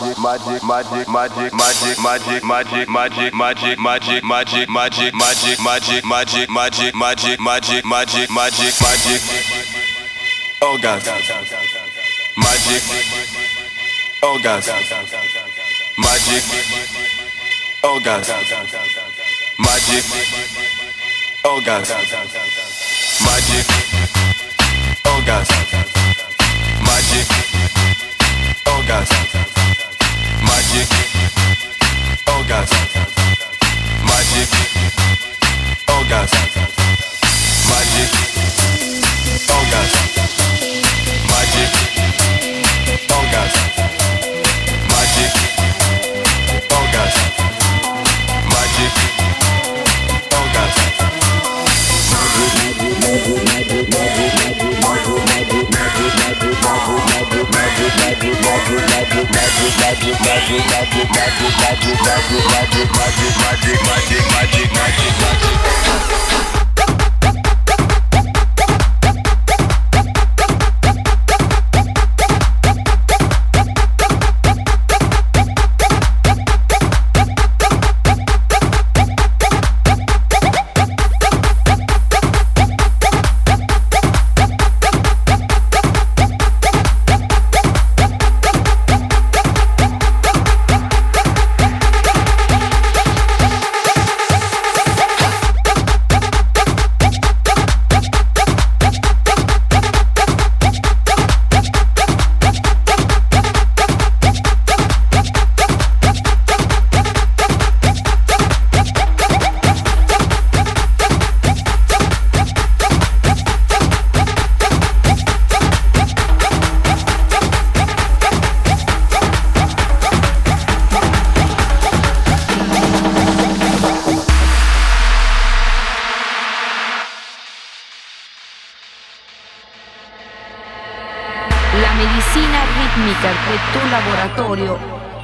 magic, magic, magic, magic, magic, magic, magic, magic, magic, magic, magic, magic, magic, magic, magic, magic, magic, magic, magic, magic. Oh God. Magic. Oh God. Magic. Oh God. Magic. Oh God. Magic.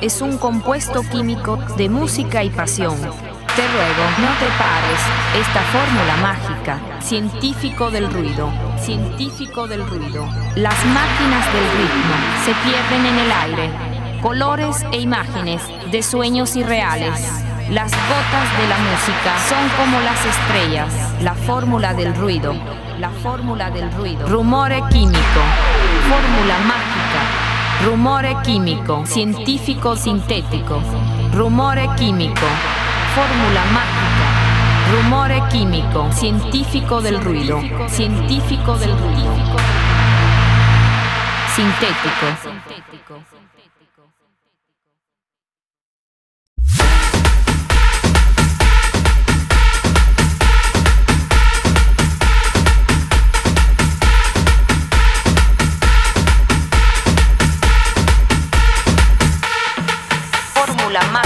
Es un compuesto químico de música y pasión. Te ruego, no te pares. Esta fórmula mágica, científico del ruido, científico del ruido. Las máquinas del ritmo se pierden en el aire. Colores e imágenes de sueños irreales. Las gotas de la música son como las estrellas. La fórmula del ruido. La fórmula del ruido. Rumore químico. Fórmula mágica. Rumore químico. Científico sintético. Rumore químico. Fórmula mágica. Rumore químico. Científico del ruido. Científico del ruido. Sintético. fórmula más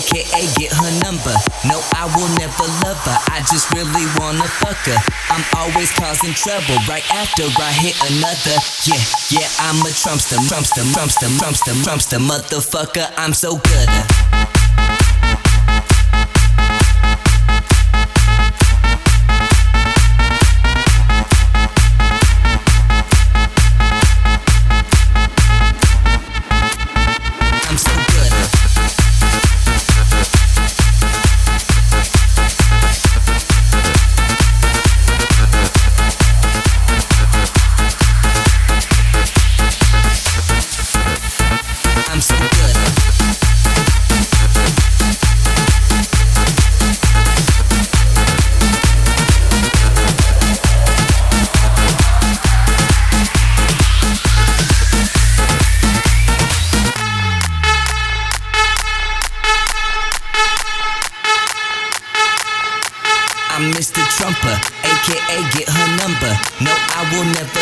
aka get her number. No, I will never love her. I just really wanna fuck her. I'm always causing trouble right after I hit another. Yeah, yeah, I'm a Trumpster, Trumpster, Trumpster, Trumpster, Trumpster, motherfucker. I'm so good. will never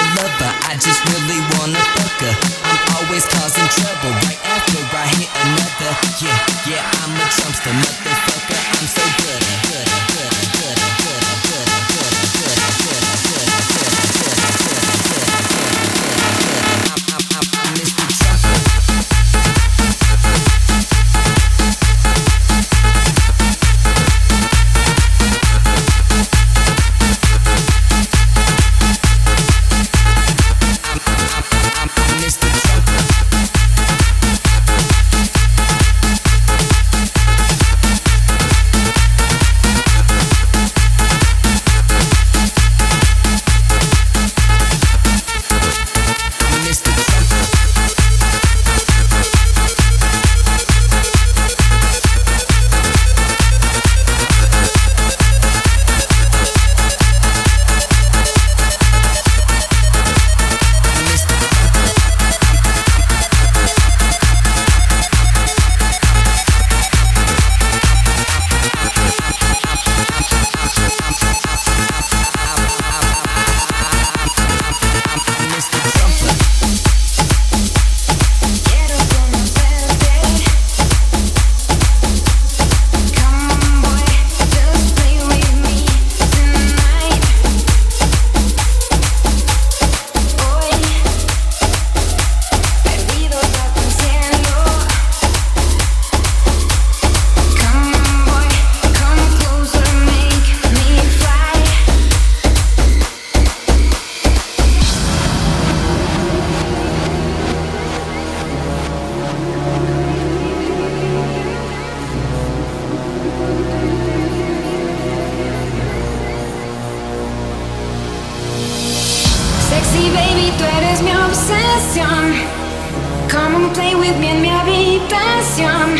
With me en mi habitación.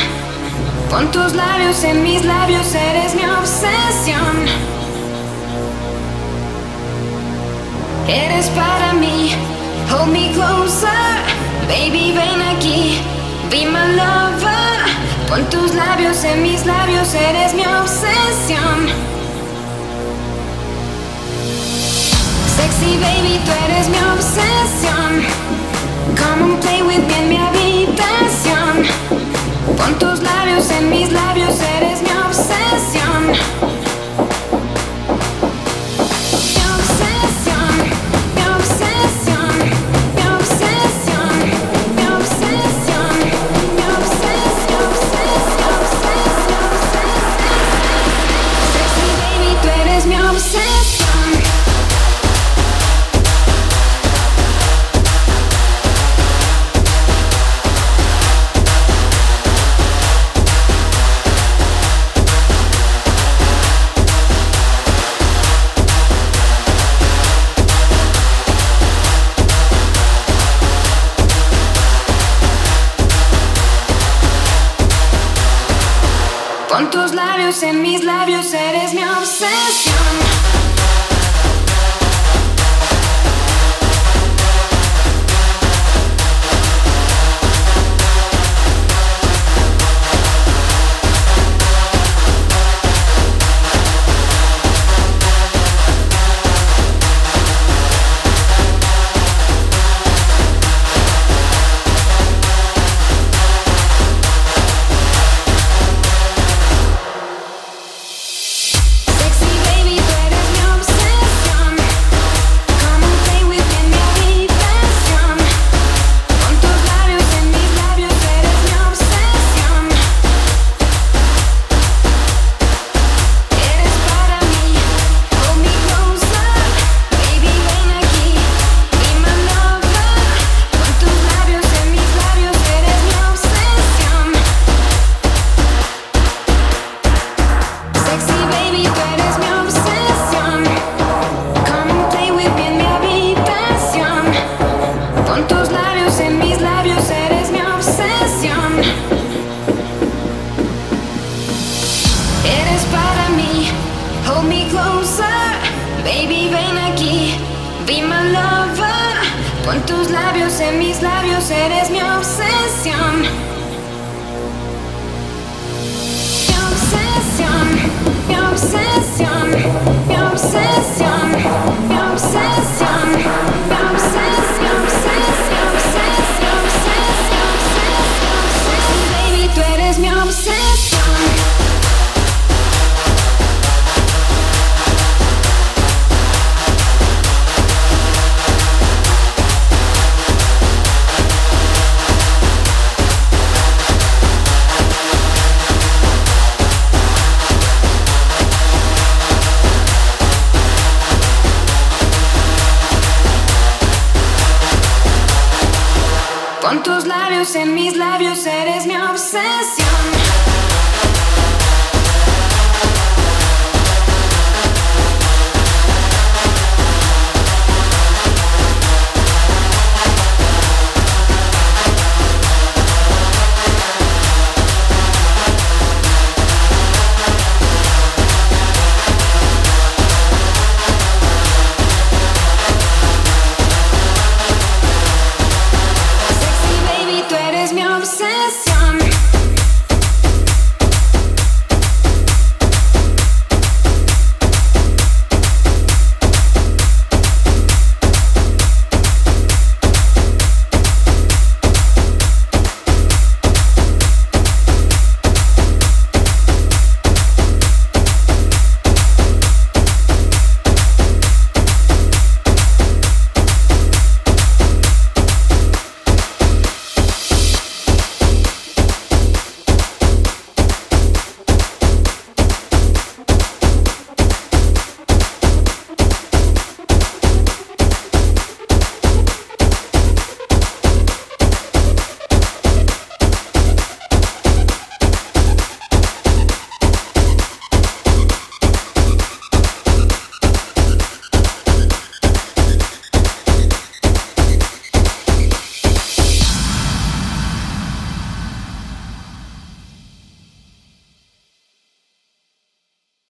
Con tus labios en mis labios eres mi obsesión. Eres para mí. Hold me closer. Baby, ven aquí. Be my lover. Pon tus labios en mis labios eres mi obsesión. Sexy baby, tú eres mi obsesión. Come and play with me in mi habitación. Con tus labios en mis labios eres mi obsesión.